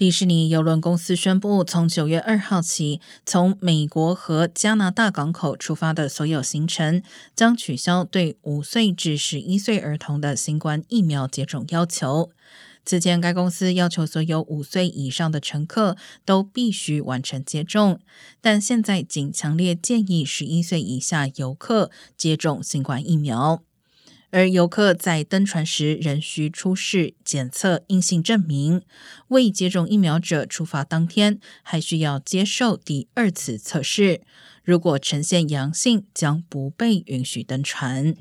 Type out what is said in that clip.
迪士尼邮轮公司宣布，从九月二号起，从美国和加拿大港口出发的所有行程将取消对五岁至十一岁儿童的新冠疫苗接种要求。此前，该公司要求所有五岁以上的乘客都必须完成接种，但现在仅强烈建议十一岁以下游客接种新冠疫苗。而游客在登船时仍需出示检测阴性证明。未接种疫苗者出发当天还需要接受第二次测试，如果呈现阳性，将不被允许登船。